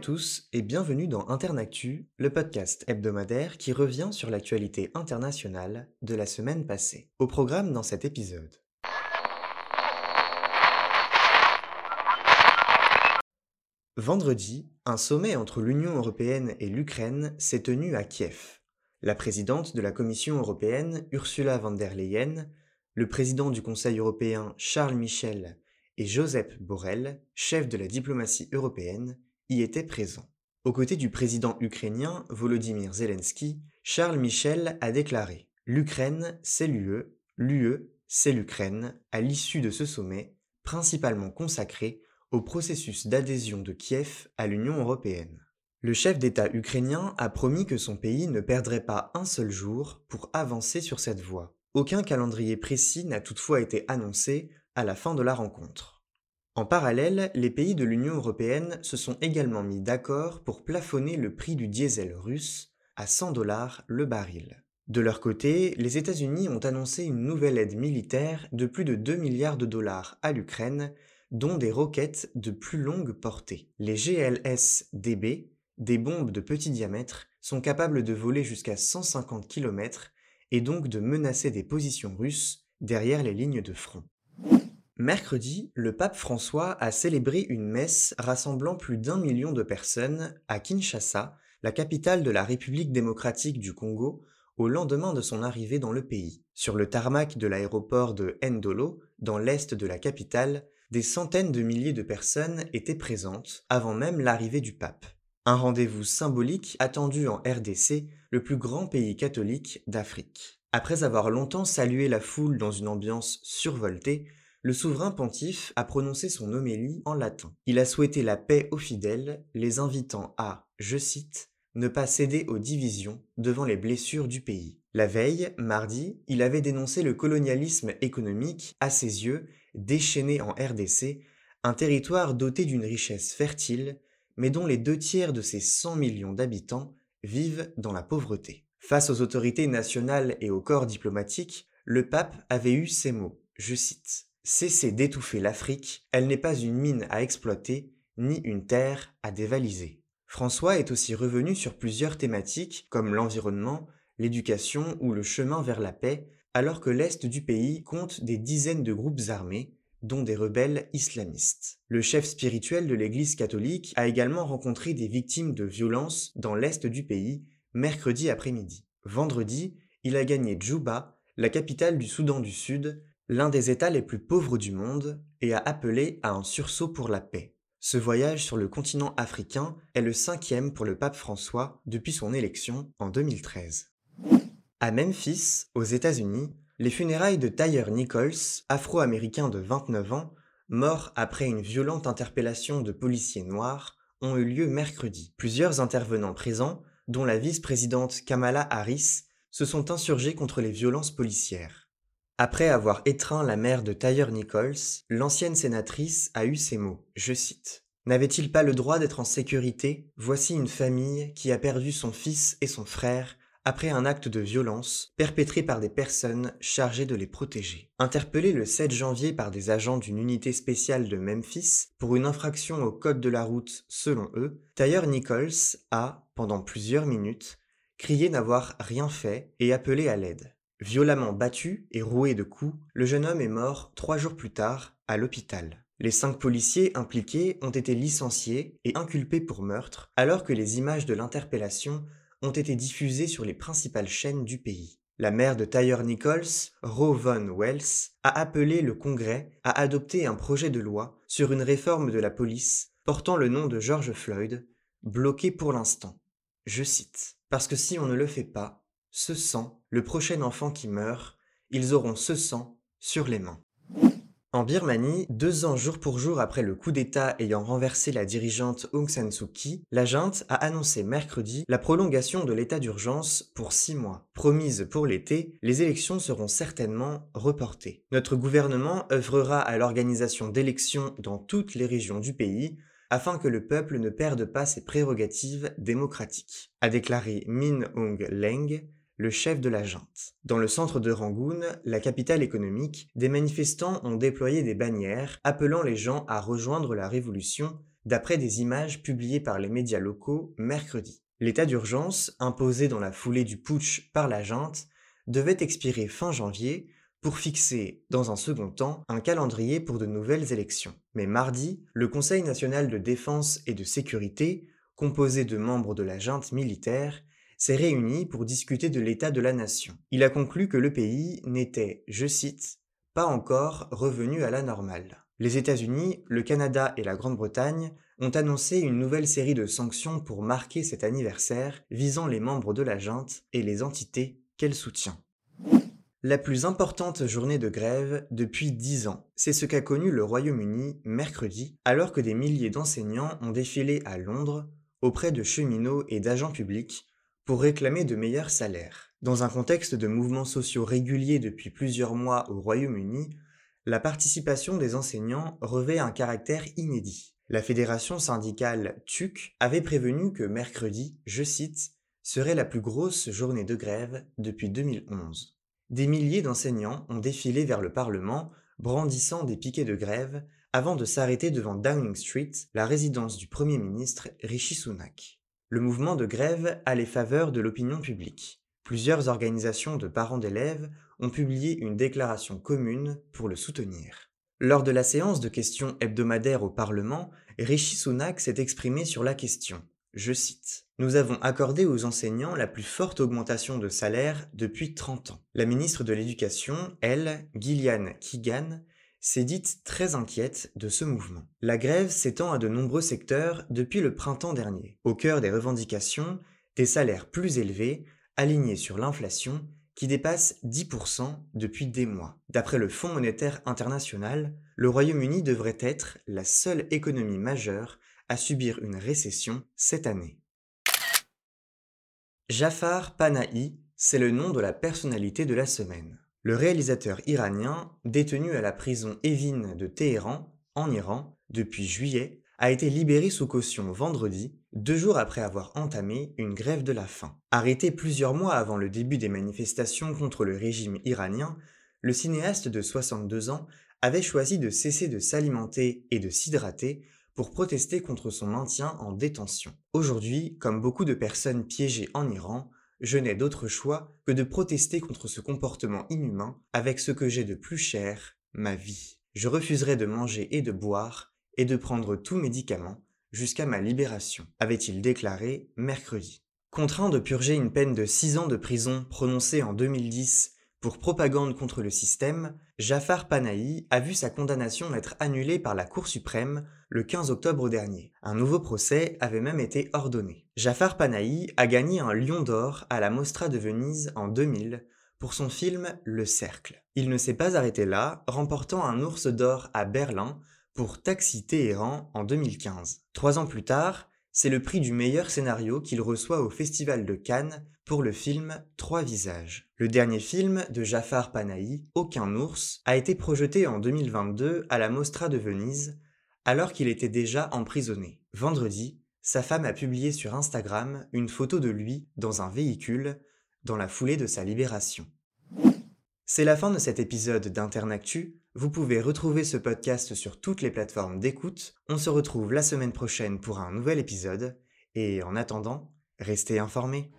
Tous et bienvenue dans Internactu, le podcast hebdomadaire qui revient sur l'actualité internationale de la semaine passée. Au programme dans cet épisode. Vendredi, un sommet entre l'Union européenne et l'Ukraine s'est tenu à Kiev. La présidente de la Commission européenne, Ursula von der Leyen, le président du Conseil européen, Charles Michel, et Joseph Borrell, chef de la diplomatie européenne, y étaient présents. Aux côtés du président ukrainien Volodymyr Zelensky, Charles Michel a déclaré L'Ukraine, c'est l'UE, l'UE, c'est l'Ukraine, à l'issue de ce sommet, principalement consacré au processus d'adhésion de Kiev à l'Union européenne. Le chef d'État ukrainien a promis que son pays ne perdrait pas un seul jour pour avancer sur cette voie. Aucun calendrier précis n'a toutefois été annoncé à la fin de la rencontre. En parallèle, les pays de l'Union européenne se sont également mis d'accord pour plafonner le prix du diesel russe à 100 dollars le baril. De leur côté, les États-Unis ont annoncé une nouvelle aide militaire de plus de 2 milliards de dollars à l'Ukraine, dont des roquettes de plus longue portée. Les GLS-DB, des bombes de petit diamètre, sont capables de voler jusqu'à 150 km et donc de menacer des positions russes derrière les lignes de front. Mercredi, le pape François a célébré une messe rassemblant plus d'un million de personnes à Kinshasa, la capitale de la République démocratique du Congo, au lendemain de son arrivée dans le pays. Sur le tarmac de l'aéroport de Ndolo, dans l'est de la capitale, des centaines de milliers de personnes étaient présentes avant même l'arrivée du pape. Un rendez-vous symbolique attendu en RDC, le plus grand pays catholique d'Afrique. Après avoir longtemps salué la foule dans une ambiance survoltée, le souverain pontife a prononcé son homélie en latin. Il a souhaité la paix aux fidèles, les invitant à, je cite, ne pas céder aux divisions devant les blessures du pays. La veille, mardi, il avait dénoncé le colonialisme économique, à ses yeux, déchaîné en RDC, un territoire doté d'une richesse fertile, mais dont les deux tiers de ses 100 millions d'habitants vivent dans la pauvreté. Face aux autorités nationales et au corps diplomatique, le pape avait eu ces mots, je cite, Cessez d'étouffer l'Afrique, elle n'est pas une mine à exploiter, ni une terre à dévaliser. François est aussi revenu sur plusieurs thématiques comme l'environnement, l'éducation ou le chemin vers la paix, alors que l'Est du pays compte des dizaines de groupes armés, dont des rebelles islamistes. Le chef spirituel de l'Église catholique a également rencontré des victimes de violences dans l'Est du pays mercredi après-midi. Vendredi, il a gagné Djouba, la capitale du Soudan du Sud, l'un des États les plus pauvres du monde, et a appelé à un sursaut pour la paix. Ce voyage sur le continent africain est le cinquième pour le pape François depuis son élection en 2013. À Memphis, aux États-Unis, les funérailles de Tyre Nichols, afro-américain de 29 ans, mort après une violente interpellation de policiers noirs, ont eu lieu mercredi. Plusieurs intervenants présents, dont la vice-présidente Kamala Harris, se sont insurgés contre les violences policières. Après avoir étreint la mère de Tyre Nichols, l'ancienne sénatrice a eu ces mots, je cite. N'avait-il pas le droit d'être en sécurité? Voici une famille qui a perdu son fils et son frère après un acte de violence perpétré par des personnes chargées de les protéger. Interpellé le 7 janvier par des agents d'une unité spéciale de Memphis pour une infraction au code de la route selon eux, Tyre Nichols a, pendant plusieurs minutes, crié n'avoir rien fait et appelé à l'aide. Violemment battu et roué de coups, le jeune homme est mort trois jours plus tard à l'hôpital. Les cinq policiers impliqués ont été licenciés et inculpés pour meurtre, alors que les images de l'interpellation ont été diffusées sur les principales chaînes du pays. La mère de Tyre Nichols, Roe Von Wells, a appelé le Congrès à adopter un projet de loi sur une réforme de la police portant le nom de George Floyd, bloqué pour l'instant. Je cite Parce que si on ne le fait pas, ce sang, le prochain enfant qui meurt, ils auront ce sang sur les mains. En Birmanie, deux ans jour pour jour après le coup d'État ayant renversé la dirigeante Aung San Suu Kyi, la junte a annoncé mercredi la prolongation de l'état d'urgence pour six mois. Promise pour l'été, les élections seront certainement reportées. Notre gouvernement œuvrera à l'organisation d'élections dans toutes les régions du pays afin que le peuple ne perde pas ses prérogatives démocratiques, a déclaré Min Aung Leng, le chef de la junte. Dans le centre de Rangoon, la capitale économique, des manifestants ont déployé des bannières appelant les gens à rejoindre la révolution d'après des images publiées par les médias locaux mercredi. L'état d'urgence, imposé dans la foulée du putsch par la junte, devait expirer fin janvier pour fixer, dans un second temps, un calendrier pour de nouvelles élections. Mais mardi, le Conseil national de défense et de sécurité, composé de membres de la junte militaire, s'est réuni pour discuter de l'état de la nation. Il a conclu que le pays n'était, je cite, pas encore revenu à la normale. Les États-Unis, le Canada et la Grande-Bretagne ont annoncé une nouvelle série de sanctions pour marquer cet anniversaire visant les membres de la junte et les entités qu'elle soutient. La plus importante journée de grève depuis dix ans, c'est ce qu'a connu le Royaume-Uni mercredi, alors que des milliers d'enseignants ont défilé à Londres auprès de cheminots et d'agents publics pour réclamer de meilleurs salaires. Dans un contexte de mouvements sociaux réguliers depuis plusieurs mois au Royaume-Uni, la participation des enseignants revêt un caractère inédit. La fédération syndicale TUC avait prévenu que mercredi, je cite, serait la plus grosse journée de grève depuis 2011 des milliers d'enseignants ont défilé vers le Parlement, brandissant des piquets de grève, avant de s'arrêter devant Downing Street, la résidence du Premier ministre Rishi Sunak. Le mouvement de grève a les faveurs de l'opinion publique. Plusieurs organisations de parents d'élèves ont publié une déclaration commune pour le soutenir. Lors de la séance de questions hebdomadaires au Parlement, Rishi Sunak s'est exprimé sur la question. Je cite. Nous avons accordé aux enseignants la plus forte augmentation de salaire depuis 30 ans. La ministre de l'Éducation, elle, Gillian Keegan, s'est dite très inquiète de ce mouvement. La grève s'étend à de nombreux secteurs depuis le printemps dernier. Au cœur des revendications, des salaires plus élevés, alignés sur l'inflation, qui dépasse 10% depuis des mois. D'après le Fonds monétaire international, le Royaume-Uni devrait être la seule économie majeure à subir une récession cette année. Jafar Panahi, c'est le nom de la personnalité de la semaine. Le réalisateur iranien, détenu à la prison Evin de Téhéran, en Iran, depuis juillet, a été libéré sous caution vendredi, deux jours après avoir entamé une grève de la faim. Arrêté plusieurs mois avant le début des manifestations contre le régime iranien, le cinéaste de 62 ans avait choisi de cesser de s'alimenter et de s'hydrater pour protester contre son maintien en détention. Aujourd'hui, comme beaucoup de personnes piégées en Iran, je n'ai d'autre choix que de protester contre ce comportement inhumain avec ce que j'ai de plus cher, ma vie. Je refuserai de manger et de boire et de prendre tout médicament jusqu'à ma libération, avait-il déclaré mercredi. Contraint de purger une peine de 6 ans de prison prononcée en 2010 pour propagande contre le système, Jafar Panahi a vu sa condamnation être annulée par la Cour suprême le 15 octobre dernier. Un nouveau procès avait même été ordonné. Jafar Panahi a gagné un lion d'or à la Mostra de Venise en 2000 pour son film Le Cercle. Il ne s'est pas arrêté là, remportant un ours d'or à Berlin pour Taxi Téhéran en 2015. Trois ans plus tard, c'est le prix du meilleur scénario qu'il reçoit au Festival de Cannes pour le film Trois visages. Le dernier film de Jafar Panahi, Aucun ours, a été projeté en 2022 à la Mostra de Venise, alors qu'il était déjà emprisonné. Vendredi, sa femme a publié sur Instagram une photo de lui dans un véhicule dans la foulée de sa libération. C'est la fin de cet épisode d'Internactu. Vous pouvez retrouver ce podcast sur toutes les plateformes d'écoute. On se retrouve la semaine prochaine pour un nouvel épisode. Et en attendant, restez informés.